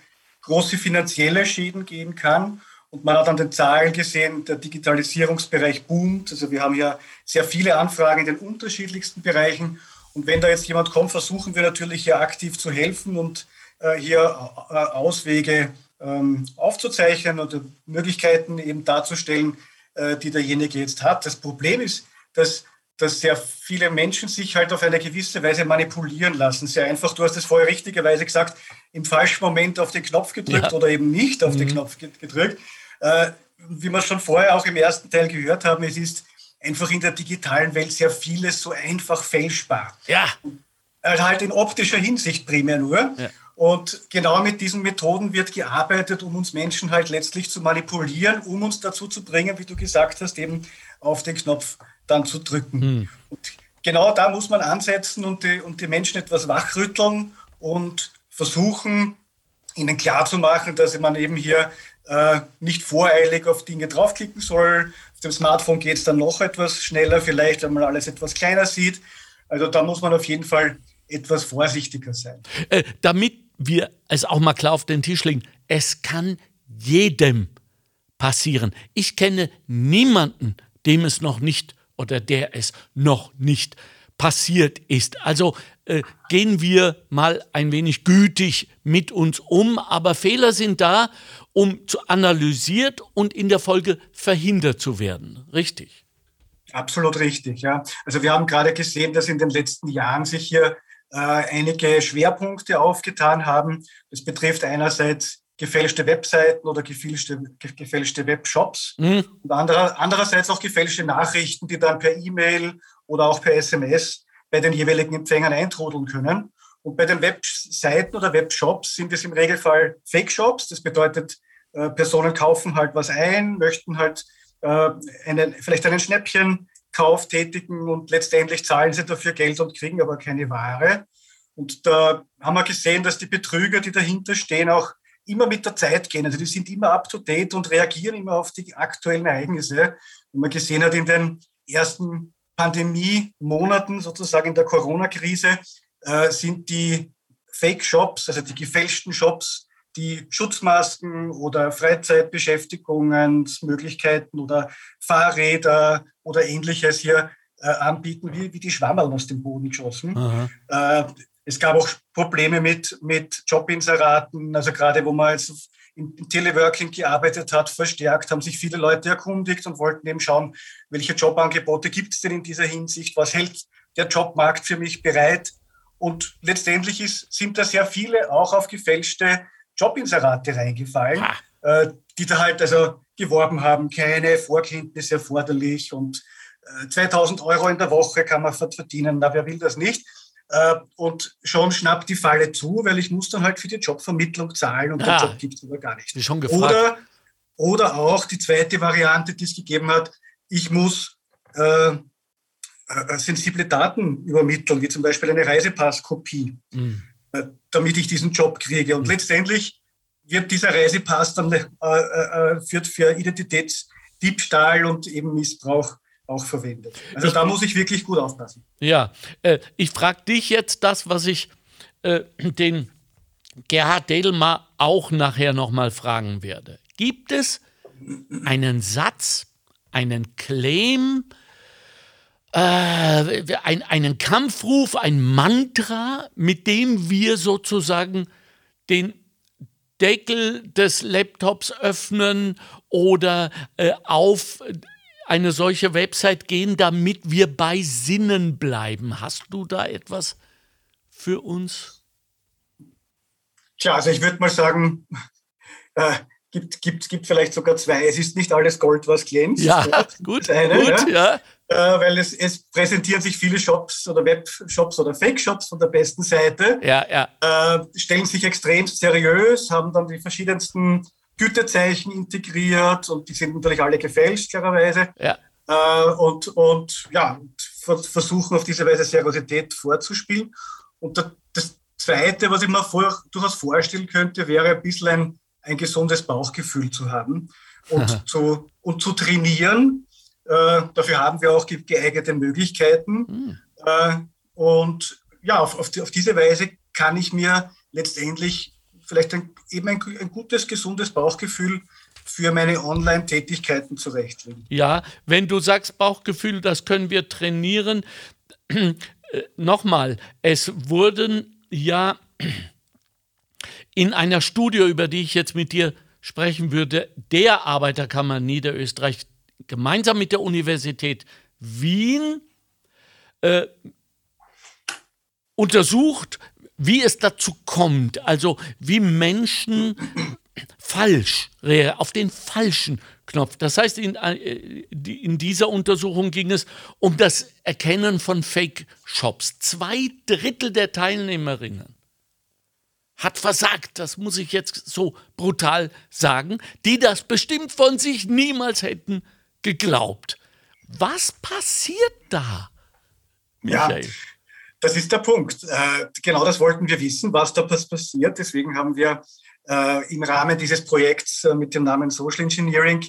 große finanzielle Schäden gehen kann. Und man hat an den Zahlen gesehen, der Digitalisierungsbereich boomt. Also wir haben ja sehr viele Anfragen in den unterschiedlichsten Bereichen. Und wenn da jetzt jemand kommt, versuchen wir natürlich hier aktiv zu helfen und äh, hier äh, Auswege ähm, aufzuzeichnen oder Möglichkeiten eben darzustellen, äh, die derjenige jetzt hat. Das Problem ist, dass dass sehr viele Menschen sich halt auf eine gewisse Weise manipulieren lassen. Sehr einfach, du hast es vorher richtigerweise gesagt, im falschen Moment auf den Knopf gedrückt ja. oder eben nicht auf mhm. den Knopf gedrückt. Äh, wie wir schon vorher auch im ersten Teil gehört haben, es ist einfach in der digitalen Welt sehr vieles so einfach fälschbar. Ja. Also halt in optischer Hinsicht primär nur. Ja. Und genau mit diesen Methoden wird gearbeitet, um uns Menschen halt letztlich zu manipulieren, um uns dazu zu bringen, wie du gesagt hast, eben auf den Knopf dann zu drücken. Hm. Und genau da muss man ansetzen und die, und die Menschen etwas wachrütteln und versuchen, ihnen klarzumachen, dass man eben hier äh, nicht voreilig auf Dinge draufklicken soll. Auf dem Smartphone geht es dann noch etwas schneller, vielleicht, wenn man alles etwas kleiner sieht. Also da muss man auf jeden Fall etwas vorsichtiger sein. Äh, damit wir es auch mal klar auf den Tisch legen, es kann jedem passieren. Ich kenne niemanden, dem es noch nicht oder der es noch nicht passiert ist. Also äh, gehen wir mal ein wenig gütig mit uns um, aber Fehler sind da, um zu analysiert und in der Folge verhindert zu werden. Richtig? Absolut richtig, ja. Also wir haben gerade gesehen, dass in den letzten Jahren sich hier äh, einige Schwerpunkte aufgetan haben. Das betrifft einerseits gefälschte Webseiten oder gefälschte, gefälschte Webshops mhm. und anderer, andererseits auch gefälschte Nachrichten, die dann per E-Mail oder auch per SMS bei den jeweiligen Empfängern eintrudeln können. Und bei den Webseiten oder Webshops sind es im Regelfall Fake-Shops. Das bedeutet, äh, Personen kaufen halt was ein, möchten halt äh, einen, vielleicht einen Schnäppchen Kauf tätigen und letztendlich zahlen sie dafür Geld und kriegen aber keine Ware. Und da haben wir gesehen, dass die Betrüger, die dahinter stehen, auch immer mit der Zeit gehen. Also die sind immer up to date und reagieren immer auf die aktuellen Ereignisse. Und man gesehen hat in den ersten Pandemie-Monaten, sozusagen in der Corona-Krise, äh, sind die Fake-Shops, also die gefälschten Shops, die Schutzmasken oder Freizeitbeschäftigungsmöglichkeiten oder Fahrräder oder ähnliches hier äh, anbieten, wie, wie die Schwammerl aus dem Boden geschossen. Äh, es gab auch Probleme mit, mit Jobinseraten, also gerade wo man jetzt im Teleworking gearbeitet hat, verstärkt, haben sich viele Leute erkundigt und wollten eben schauen, welche Jobangebote gibt es denn in dieser Hinsicht, was hält der Jobmarkt für mich bereit. Und letztendlich ist, sind da sehr viele auch auf gefälschte Jobinserate reingefallen, äh, die da halt also geworben haben, keine Vorkenntnisse erforderlich und äh, 2000 Euro in der Woche kann man verdienen, na wer will das nicht? Äh, und schon schnappt die Falle zu, weil ich muss dann halt für die Jobvermittlung zahlen und ah. den Job gibt es aber gar nicht. Schon Oder, oder auch die zweite Variante, die es gegeben hat, ich muss äh, äh, sensible Daten übermitteln, wie zum Beispiel eine Reisepasskopie. Mhm. Äh, damit ich diesen Job kriege. Und mhm. letztendlich wird dieser Reisepass dann äh, äh, führt für Identitätsdiebstahl und eben Missbrauch auch verwendet. Also ich, da muss ich wirklich gut aufpassen. Ja, äh, ich frage dich jetzt das, was ich äh, den Gerhard Dedelmar auch nachher nochmal fragen werde. Gibt es einen Satz, einen Claim, äh, ein, einen Kampfruf, ein Mantra, mit dem wir sozusagen den Deckel des Laptops öffnen oder äh, auf eine solche Website gehen, damit wir bei Sinnen bleiben. Hast du da etwas für uns? Tja, also ich würde mal sagen, äh, gibt, gibt, gibt vielleicht sogar zwei. Es ist nicht alles Gold, was glänzt. Ja, gut, eine, gut, ja. ja äh, weil es, es präsentieren sich viele Shops oder Webshops oder Fake-Shops von der besten Seite, ja, ja. Äh, stellen sich extrem seriös, haben dann die verschiedensten Gütezeichen integriert und die sind natürlich alle gefälscht, klarerweise. Ja. Äh, und, und ja, versuchen auf diese Weise Seriosität vorzuspielen. Und das Zweite, was ich mir vor, durchaus vorstellen könnte, wäre ein bisschen ein, ein gesundes Bauchgefühl zu haben und, zu, und zu trainieren, äh, dafür haben wir auch geeignete Möglichkeiten. Mhm. Äh, und ja, auf, auf, die, auf, diese Weise kann ich mir letztendlich vielleicht ein, eben ein, ein gutes, gesundes Bauchgefühl für meine Online-Tätigkeiten zurechtlegen. Ja, wenn du sagst Bauchgefühl, das können wir trainieren. Äh, Nochmal, es wurden ja in einer Studie, über die ich jetzt mit dir sprechen würde, der Arbeiterkammer Niederösterreich gemeinsam mit der Universität Wien äh, untersucht, wie es dazu kommt, also wie Menschen falsch, auf den falschen Knopf. Das heißt, in, äh, in dieser Untersuchung ging es um das Erkennen von Fake-Shops. Zwei Drittel der Teilnehmerinnen hat versagt, das muss ich jetzt so brutal sagen, die das bestimmt von sich niemals hätten geglaubt. Was passiert da? Michael? Ja, das ist der Punkt. Äh, genau das wollten wir wissen, was da passiert. Deswegen haben wir äh, im Rahmen dieses Projekts äh, mit dem Namen Social Engineering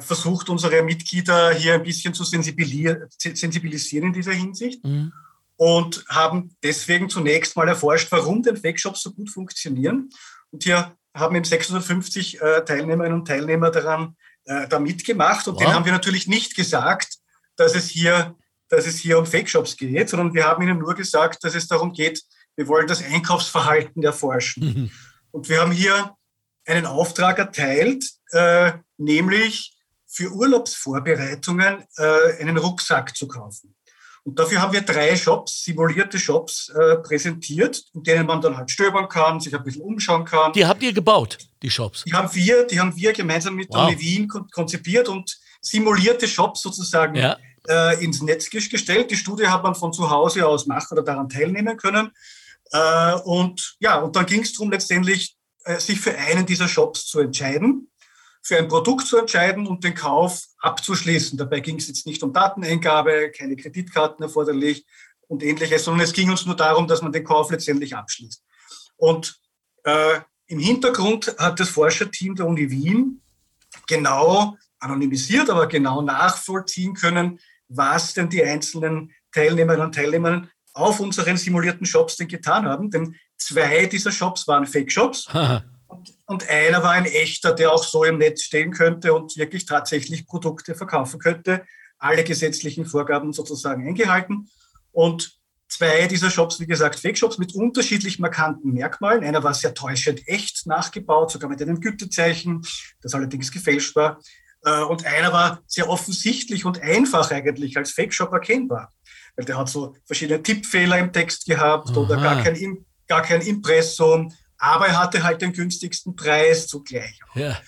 versucht, unsere Mitglieder hier ein bisschen zu sensibilisieren in dieser Hinsicht. Mhm. Und haben deswegen zunächst mal erforscht, warum denn Fake-Shops so gut funktionieren. Und hier haben eben 650 Teilnehmerinnen und Teilnehmer daran da mitgemacht. Und wow. denen haben wir natürlich nicht gesagt, dass es hier dass es hier um Fake-Shops geht, sondern wir haben ihnen nur gesagt, dass es darum geht, wir wollen das Einkaufsverhalten erforschen. Mhm. Und wir haben hier einen Auftrag erteilt, äh, nämlich für Urlaubsvorbereitungen äh, einen Rucksack zu kaufen. Und dafür haben wir drei Shops, simulierte Shops, äh, präsentiert, in denen man dann halt stöbern kann, sich ein bisschen umschauen kann. Die habt ihr gebaut, die Shops? Die haben wir, die haben wir gemeinsam mit wow. der Wien konzipiert und simulierte Shops sozusagen ja äh, ins Netz gestellt. Die Studie hat man von zu Hause aus machen oder daran teilnehmen können. Äh, und ja, und dann ging es darum, letztendlich äh, sich für einen dieser Shops zu entscheiden, für ein Produkt zu entscheiden und den Kauf abzuschließen. Dabei ging es jetzt nicht um Dateneingabe, keine Kreditkarten erforderlich und ähnliches, sondern es ging uns nur darum, dass man den Kauf letztendlich abschließt. Und äh, im Hintergrund hat das Forscherteam der Uni Wien genau anonymisiert, aber genau nachvollziehen können, was denn die einzelnen Teilnehmerinnen und Teilnehmer auf unseren simulierten Shops denn getan haben. Denn zwei dieser Shops waren Fake-Shops und, und, einer war ein echter, der auch so im Netz stehen könnte und wirklich tatsächlich Produkte verkaufen könnte. Alle gesetzlichen Vorgaben sozusagen eingehalten. Und zwei dieser Shops, wie gesagt, Fake-Shops mit unterschiedlich markanten Merkmalen. Einer war sehr täuschend echt nachgebaut, sogar mit einem Gütezeichen, das allerdings gefälscht war. Äh, und einer war sehr offensichtlich und einfach eigentlich als Fake-Shop erkennbar. Weil der hat so verschiedene Tippfehler im Text gehabt Aha. oder gar kein, gar kein Impressum, aber er hatte halt den günstigsten Preis zugleich. Ja.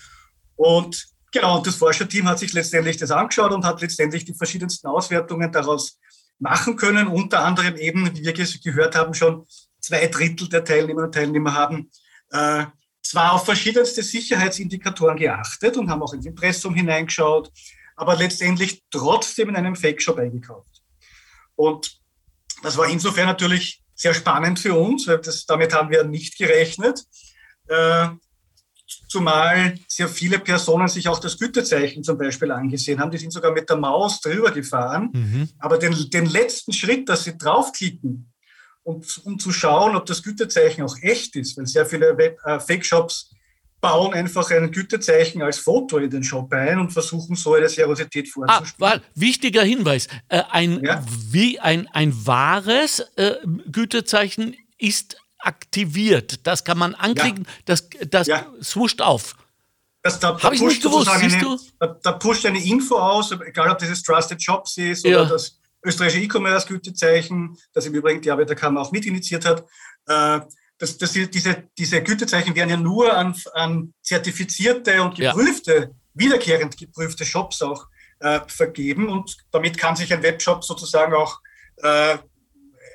Und genau, und das Forscherteam hat sich letztendlich das angeschaut und hat letztendlich die verschiedensten Auswertungen daraus machen können. Unter anderem eben, wie wir gehört haben, schon zwei Drittel der Teilnehmerinnen und Teilnehmer haben äh, zwar auf verschiedenste Sicherheitsindikatoren geachtet und haben auch ins Impressum hineingeschaut, aber letztendlich trotzdem in einem Fake-Shop eingekauft. Und das war insofern natürlich sehr spannend für uns, weil das, damit haben wir nicht gerechnet. Äh, zumal sehr viele Personen sich auch das Gütezeichen zum Beispiel angesehen haben. Die sind sogar mit der Maus drüber gefahren. Mhm. Aber den, den letzten Schritt, dass sie draufklicken, und, um zu schauen, ob das Gütezeichen auch echt ist, weil sehr viele äh, Fake-Shops bauen einfach ein Gütezeichen als Foto in den Shop ein und versuchen so eine Seriosität vorzuspielen. Ah, wichtiger Hinweis. Äh, ein, ja? wie ein, ein wahres äh, Gütezeichen ist aktiviert. Das kann man anklicken, ja. das, das ja. swuscht auf. Das, da, da, ich nicht gewusst, eine, da, da, pusht eine Info aus, egal ob das das Trusted Shops ist oder das österreichische E-Commerce-Gütezeichen, das im Übrigen die Arbeiterkammer auch mitinitiiert hat. Äh, das, das, diese, diese Gütezeichen werden ja nur an, an zertifizierte und geprüfte, ja. wiederkehrend geprüfte Shops auch äh, vergeben. Und damit kann sich ein Webshop sozusagen auch äh,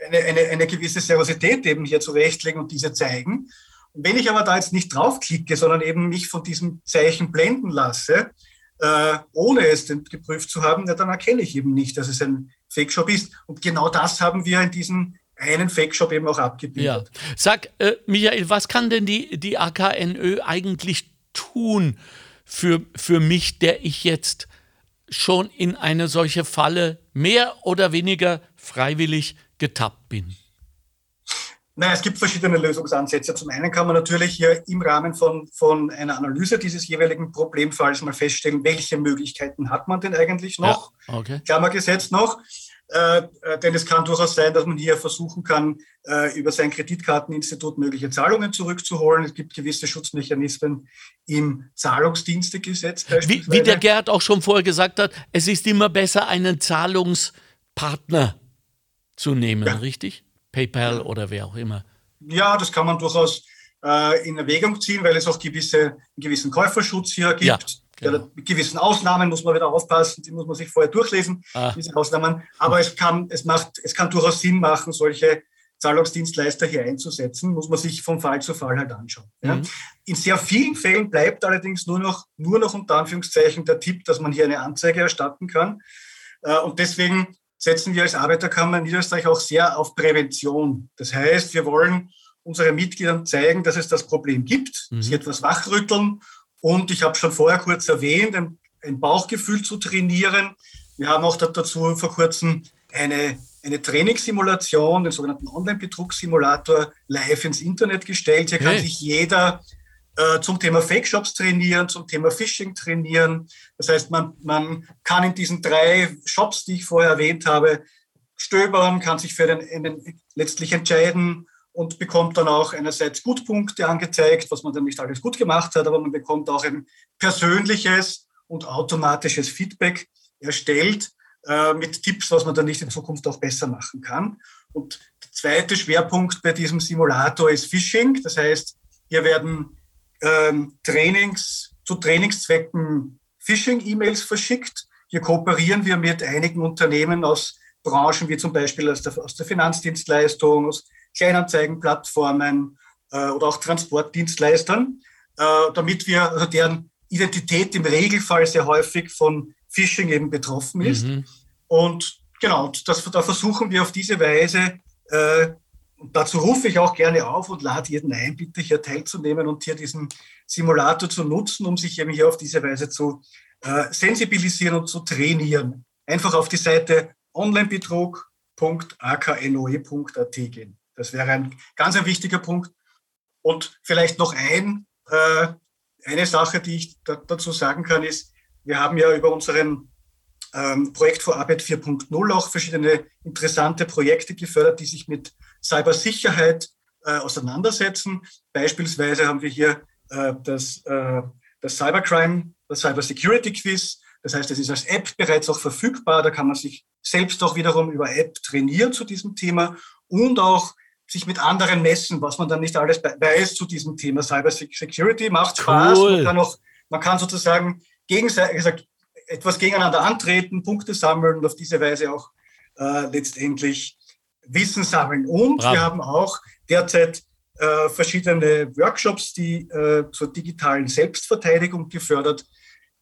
eine, eine, eine gewisse Seriosität eben hier zurechtlegen und diese zeigen. Und wenn ich aber da jetzt nicht draufklicke, sondern eben mich von diesem Zeichen blenden lasse, äh, ohne es geprüft zu haben, ja, dann erkenne ich eben nicht, dass es ein Fake-Shop ist. Und genau das haben wir in diesem einen Fake-Shop eben auch abgebildet. Ja. Sag, äh, Michael, was kann denn die, die AKNÖ eigentlich tun für, für mich, der ich jetzt schon in eine solche Falle mehr oder weniger freiwillig getappt bin? Naja, es gibt verschiedene Lösungsansätze. Zum einen kann man natürlich hier im Rahmen von, von einer Analyse dieses jeweiligen Problemfalls mal feststellen, welche Möglichkeiten hat man denn eigentlich noch? Ja, okay. Klammergesetz noch. Äh, äh, denn es kann durchaus sein, dass man hier versuchen kann, äh, über sein Kreditkarteninstitut mögliche Zahlungen zurückzuholen. Es gibt gewisse Schutzmechanismen im Zahlungsdienstegesetz. Wie, wie der Gerd auch schon vorher gesagt hat, es ist immer besser, einen Zahlungspartner zu nehmen, ja. richtig? PayPal oder wer auch immer. Ja, das kann man durchaus, äh, in Erwägung ziehen, weil es auch gewisse, einen gewissen Käuferschutz hier gibt. Ja, genau. Mit gewissen Ausnahmen muss man wieder aufpassen, die muss man sich vorher durchlesen, ah. diese Ausnahmen. Aber es kann, es macht, es kann durchaus Sinn machen, solche Zahlungsdienstleister hier einzusetzen, muss man sich von Fall zu Fall halt anschauen. Ja. Mhm. In sehr vielen Fällen bleibt allerdings nur noch, nur noch unter Anführungszeichen der Tipp, dass man hier eine Anzeige erstatten kann. Äh, und deswegen setzen wir als Arbeiterkammer in Niederösterreich auch sehr auf Prävention. Das heißt, wir wollen unseren Mitgliedern zeigen, dass es das Problem gibt, mhm. sie etwas wachrütteln und ich habe schon vorher kurz erwähnt, ein, ein Bauchgefühl zu trainieren. Wir haben auch dazu vor kurzem eine, eine Trainingssimulation, den sogenannten Online-Betrugssimulator, live ins Internet gestellt. Hier kann sich jeder äh, zum Thema Fake-Shops trainieren, zum Thema Phishing trainieren. Das heißt, man, man kann in diesen drei Shops, die ich vorher erwähnt habe, stöbern, kann sich für den, den letztlich entscheiden und bekommt dann auch einerseits Gutpunkte angezeigt, was man dann nicht alles gut gemacht hat, aber man bekommt auch ein persönliches und automatisches Feedback erstellt äh, mit Tipps, was man dann nicht in Zukunft auch besser machen kann. Und der zweite Schwerpunkt bei diesem Simulator ist Phishing. Das heißt, hier werden ähm, Trainings, zu Trainingszwecken Phishing-E-Mails verschickt. Hier kooperieren wir mit einigen Unternehmen aus Branchen wie zum Beispiel aus der, aus der Finanzdienstleistung, aus Kleinanzeigenplattformen äh, oder auch Transportdienstleistern, äh, damit wir, also deren Identität im Regelfall sehr häufig von Phishing eben betroffen ist. Mhm. Und genau, das, da versuchen wir auf diese Weise äh, und dazu rufe ich auch gerne auf und lade jeden ein, bitte hier teilzunehmen und hier diesen Simulator zu nutzen, um sich eben hier auf diese Weise zu äh, sensibilisieren und zu trainieren. Einfach auf die Seite onlinebetrug.aknoe.at gehen. Das wäre ein ganz ein wichtiger Punkt. Und vielleicht noch ein, äh, eine Sache, die ich da, dazu sagen kann, ist, wir haben ja über unseren ähm, Projekt vor Arbeit 4.0 auch verschiedene interessante Projekte gefördert, die sich mit Cybersicherheit äh, auseinandersetzen. Beispielsweise haben wir hier äh, das, äh, das Cybercrime, das Cybersecurity Quiz. Das heißt, es ist als App bereits auch verfügbar. Da kann man sich selbst auch wiederum über App trainieren zu diesem Thema und auch sich mit anderen messen, was man dann nicht alles weiß zu diesem Thema Cybersecurity. Macht Spaß. Cool. Man, kann auch, man kann sozusagen gegenseitig, gesagt, etwas gegeneinander antreten, Punkte sammeln und auf diese Weise auch äh, letztendlich Wissen sammeln. Und Bravo. wir haben auch derzeit äh, verschiedene Workshops, die äh, zur digitalen Selbstverteidigung gefördert,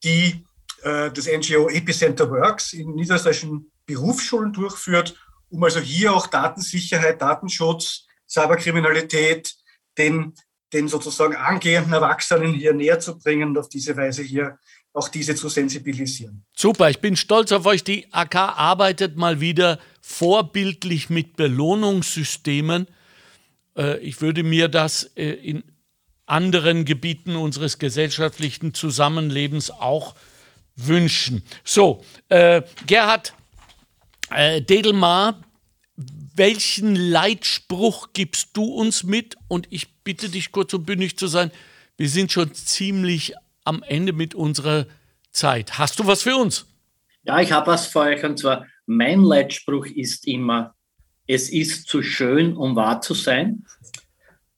die äh, das NGO Epicenter Works in niederösterreichischen Berufsschulen durchführt, um also hier auch Datensicherheit, Datenschutz, Cyberkriminalität den, den sozusagen angehenden Erwachsenen hier näher zu bringen und auf diese Weise hier auch diese zu sensibilisieren. Super, ich bin stolz auf euch. Die AK arbeitet mal wieder vorbildlich mit Belohnungssystemen. Äh, ich würde mir das äh, in anderen Gebieten unseres gesellschaftlichen Zusammenlebens auch wünschen. So, äh, Gerhard Dedelmar, welchen Leitspruch gibst du uns mit? Und ich bitte dich kurz und bündig zu sein, wir sind schon ziemlich am Ende mit unserer Zeit. Hast du was für uns? Ja, ich habe was für euch und zwar mein Leitspruch ist immer, es ist zu schön, um wahr zu sein.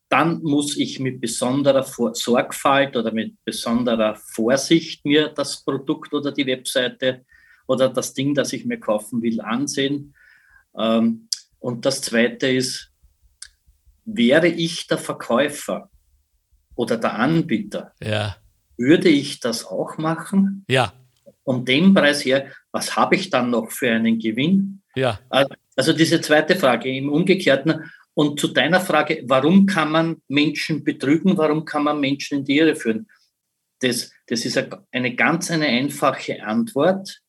Dann muss ich mit besonderer Sorgfalt oder mit besonderer Vorsicht mir das Produkt oder die Webseite oder das Ding, das ich mir kaufen will, ansehen. Ähm, und das Zweite ist, wäre ich der Verkäufer oder der Anbieter, ja. würde ich das auch machen? Ja um den Preis her, was habe ich dann noch für einen Gewinn? Ja. Also diese zweite Frage im Umgekehrten. Und zu deiner Frage, warum kann man Menschen betrügen? Warum kann man Menschen in die Irre führen? Das, das ist eine ganz eine einfache Antwort.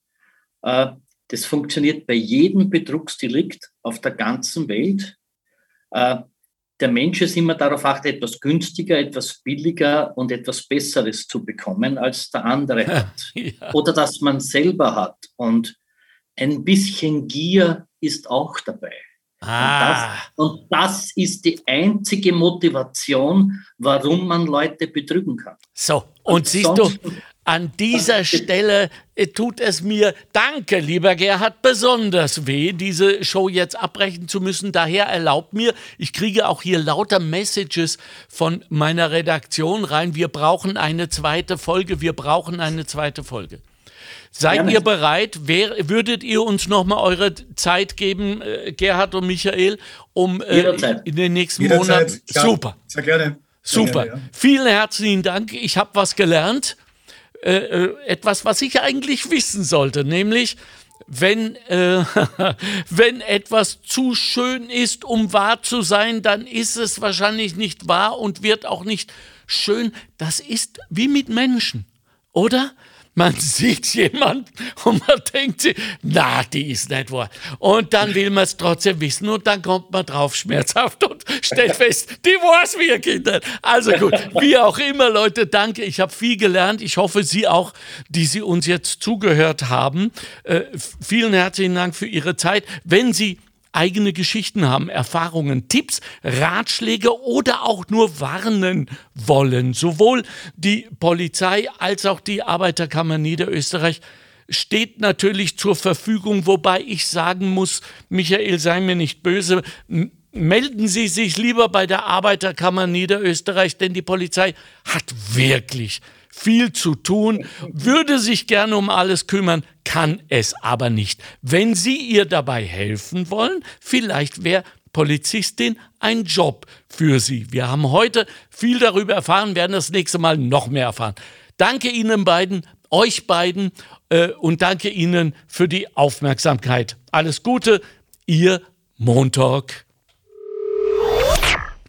Äh, das funktioniert bei jedem Betrugsdelikt auf der ganzen Welt. Der Mensch ist immer darauf achtet, etwas günstiger, etwas billiger und etwas Besseres zu bekommen, als der andere hat. ja. Oder das man selber hat. Und ein bisschen Gier ist auch dabei. Ah. Und, das, und das ist die einzige Motivation, warum man Leute betrügen kann. So, und, und siehst du, an dieser Stelle äh, tut es mir, danke, lieber Gerhard, besonders weh, diese Show jetzt abbrechen zu müssen. Daher erlaubt mir, ich kriege auch hier lauter Messages von meiner Redaktion rein. Wir brauchen eine zweite Folge. Wir brauchen eine zweite Folge. Seid Gerne. ihr bereit? Wer, würdet ihr uns nochmal eure Zeit geben, äh, Gerhard und Michael, um äh, in den nächsten Monaten? Super. Sehr gerne. Sehr Super. Gerne, ja. Vielen herzlichen Dank. Ich habe was gelernt. Äh, äh, etwas, was ich eigentlich wissen sollte, nämlich wenn, äh, wenn etwas zu schön ist, um wahr zu sein, dann ist es wahrscheinlich nicht wahr und wird auch nicht schön. Das ist wie mit Menschen, oder? Man sieht jemand und man denkt sich, na, die ist nicht wahr. Und dann will man es trotzdem wissen und dann kommt man drauf schmerzhaft und stellt fest, die war es wirklich nicht. Also gut, wie auch immer, Leute, danke. Ich habe viel gelernt. Ich hoffe, Sie auch, die Sie uns jetzt zugehört haben. Äh, vielen herzlichen Dank für Ihre Zeit. Wenn Sie eigene Geschichten haben, Erfahrungen, Tipps, Ratschläge oder auch nur warnen wollen. Sowohl die Polizei als auch die Arbeiterkammer Niederösterreich steht natürlich zur Verfügung, wobei ich sagen muss, Michael, sei mir nicht böse, melden Sie sich lieber bei der Arbeiterkammer Niederösterreich, denn die Polizei hat wirklich viel zu tun, würde sich gerne um alles kümmern, kann es aber nicht. Wenn Sie ihr dabei helfen wollen, vielleicht wäre Polizistin ein Job für Sie. Wir haben heute viel darüber erfahren, werden das nächste Mal noch mehr erfahren. Danke Ihnen beiden, euch beiden äh, und danke Ihnen für die Aufmerksamkeit. Alles Gute, Ihr Montag.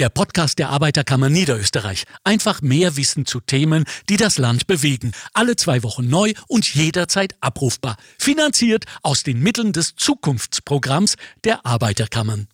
der Podcast der Arbeiterkammer Niederösterreich. Einfach mehr Wissen zu Themen, die das Land bewegen. Alle zwei Wochen neu und jederzeit abrufbar. Finanziert aus den Mitteln des Zukunftsprogramms der Arbeiterkammern.